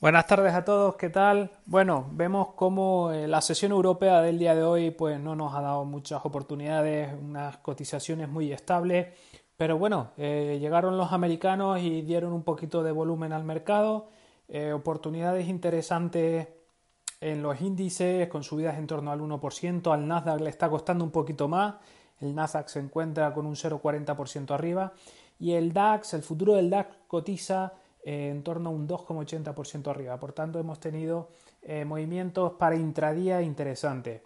Buenas tardes a todos, ¿qué tal? Bueno, vemos cómo eh, la sesión europea del día de hoy pues no nos ha dado muchas oportunidades, unas cotizaciones muy estables, pero bueno, eh, llegaron los americanos y dieron un poquito de volumen al mercado, eh, oportunidades interesantes en los índices con subidas en torno al 1%, al Nasdaq le está costando un poquito más, el Nasdaq se encuentra con un 0,40% arriba y el DAX, el futuro del DAX cotiza eh, en torno a un 2,80% arriba. Por tanto, hemos tenido eh, movimientos para intradía interesantes.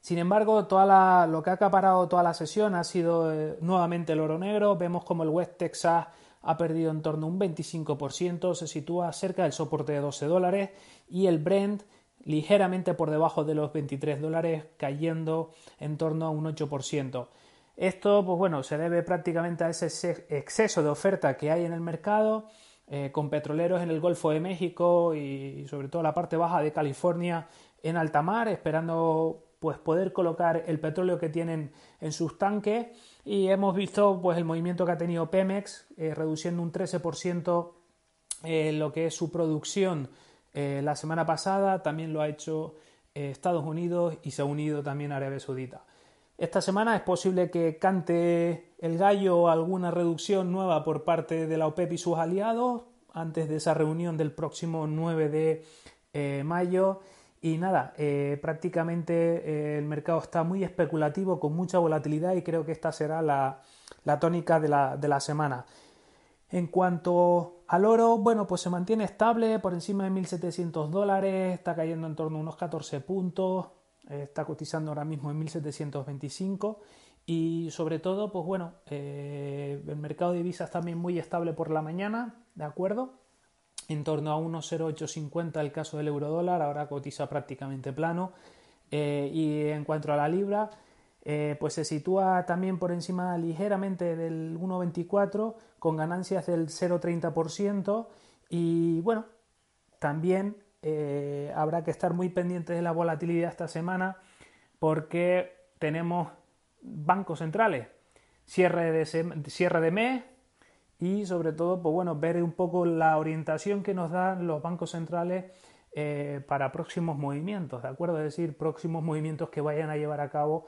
Sin embargo, toda lo que ha acaparado toda la sesión ha sido eh, nuevamente el oro negro. Vemos como el West Texas ha perdido en torno a un 25%, se sitúa cerca del soporte de 12 dólares y el Brent ligeramente por debajo de los 23 dólares, cayendo en torno a un 8%. Esto, pues bueno, se debe prácticamente a ese exceso de oferta que hay en el mercado, eh, con petroleros en el Golfo de México y sobre todo la parte baja de California en alta mar, esperando pues poder colocar el petróleo que tienen en sus tanques y hemos visto pues el movimiento que ha tenido Pemex eh, reduciendo un 13% eh, lo que es su producción la semana pasada, también lo ha hecho Estados Unidos y se ha unido también Arabia Saudita. Esta semana es posible que cante el gallo alguna reducción nueva por parte de la OPEP y sus aliados antes de esa reunión del próximo 9 de eh, mayo. Y nada, eh, prácticamente eh, el mercado está muy especulativo, con mucha volatilidad y creo que esta será la, tónica de la, de la semana. En cuanto al oro, bueno, pues se mantiene estable por encima de 1.700 dólares, está cayendo en torno a unos 14 puntos, está cotizando ahora mismo en 1725 y sobre todo, pues bueno, eh, el mercado de divisas también muy estable por la mañana, ¿de acuerdo? En torno a 1,0850 el caso del euro dólar, ahora cotiza prácticamente plano. Eh, y en cuanto a la libra, eh, pues se sitúa también por encima ligeramente del 1,24 con ganancias del 0,30% y bueno, también eh, habrá que estar muy pendientes de la volatilidad esta semana porque tenemos bancos centrales, cierre de, mes y sobre todo, pues bueno, ver un poco la orientación que nos dan los bancos centrales eh, para próximos movimientos, ¿de acuerdo? Es decir, próximos movimientos que vayan a llevar a cabo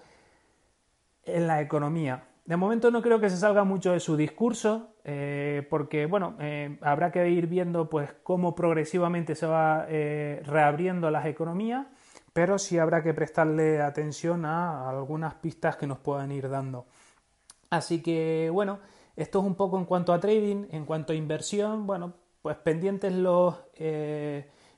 en la economía. De momento no creo que se salga mucho de su discurso, eh, porque bueno, eh, habrá que ir viendo pues cómo progresivamente se va eh, reabriendo las economías, pero sí habrá que prestarle atención a algunas pistas que nos puedan ir dando. Así que bueno, esto es un poco en cuanto a trading, en cuanto a inversión, bueno, pues pendientes los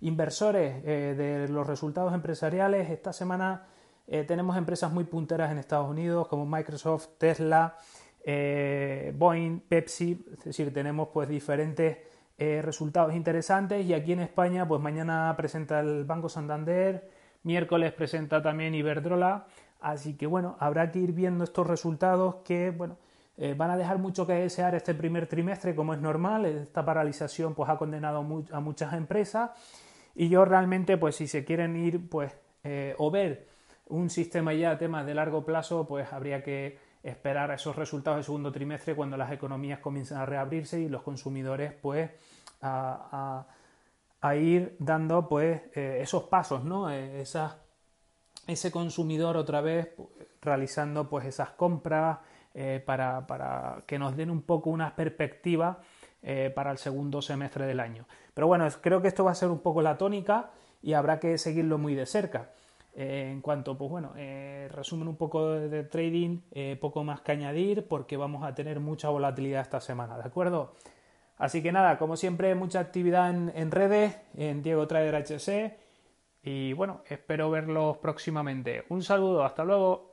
inversores de los resultados empresariales esta semana eh, tenemos empresas muy punteras en Estados Unidos como Microsoft, Tesla, eh, Boeing, Pepsi, es decir, tenemos pues diferentes eh, resultados interesantes. Y aquí en España pues mañana presenta el Banco Santander, miércoles presenta también Iberdrola, así que bueno, habrá que ir viendo estos resultados que bueno, van a dejar mucho que desear este primer trimestre como es normal, esta paralización pues ha condenado a muchas empresas. Y yo realmente pues si se quieren ir pues o ver un sistema ya de temas de largo plazo, pues habría que esperar esos resultados del segundo trimestre cuando las economías comiencen a reabrirse y los consumidores pues a, ir dando pues eh, esos pasos, ¿no? Eh, ese consumidor otra vez pues, realizando pues esas compras eh, para, para, que nos den un poco una perspectiva para el segundo semestre del año. Pero bueno, creo que esto va a ser un poco la tónica y habrá que seguirlo muy de cerca. Eh, en cuanto, pues bueno, eh, resumen un poco de, trading, eh, poco más que añadir porque vamos a tener mucha volatilidad esta semana, ¿de acuerdo? Así que nada, como siempre, mucha actividad en, redes, en Diego Trader HC y bueno, espero verlos próximamente. Un saludo, hasta luego.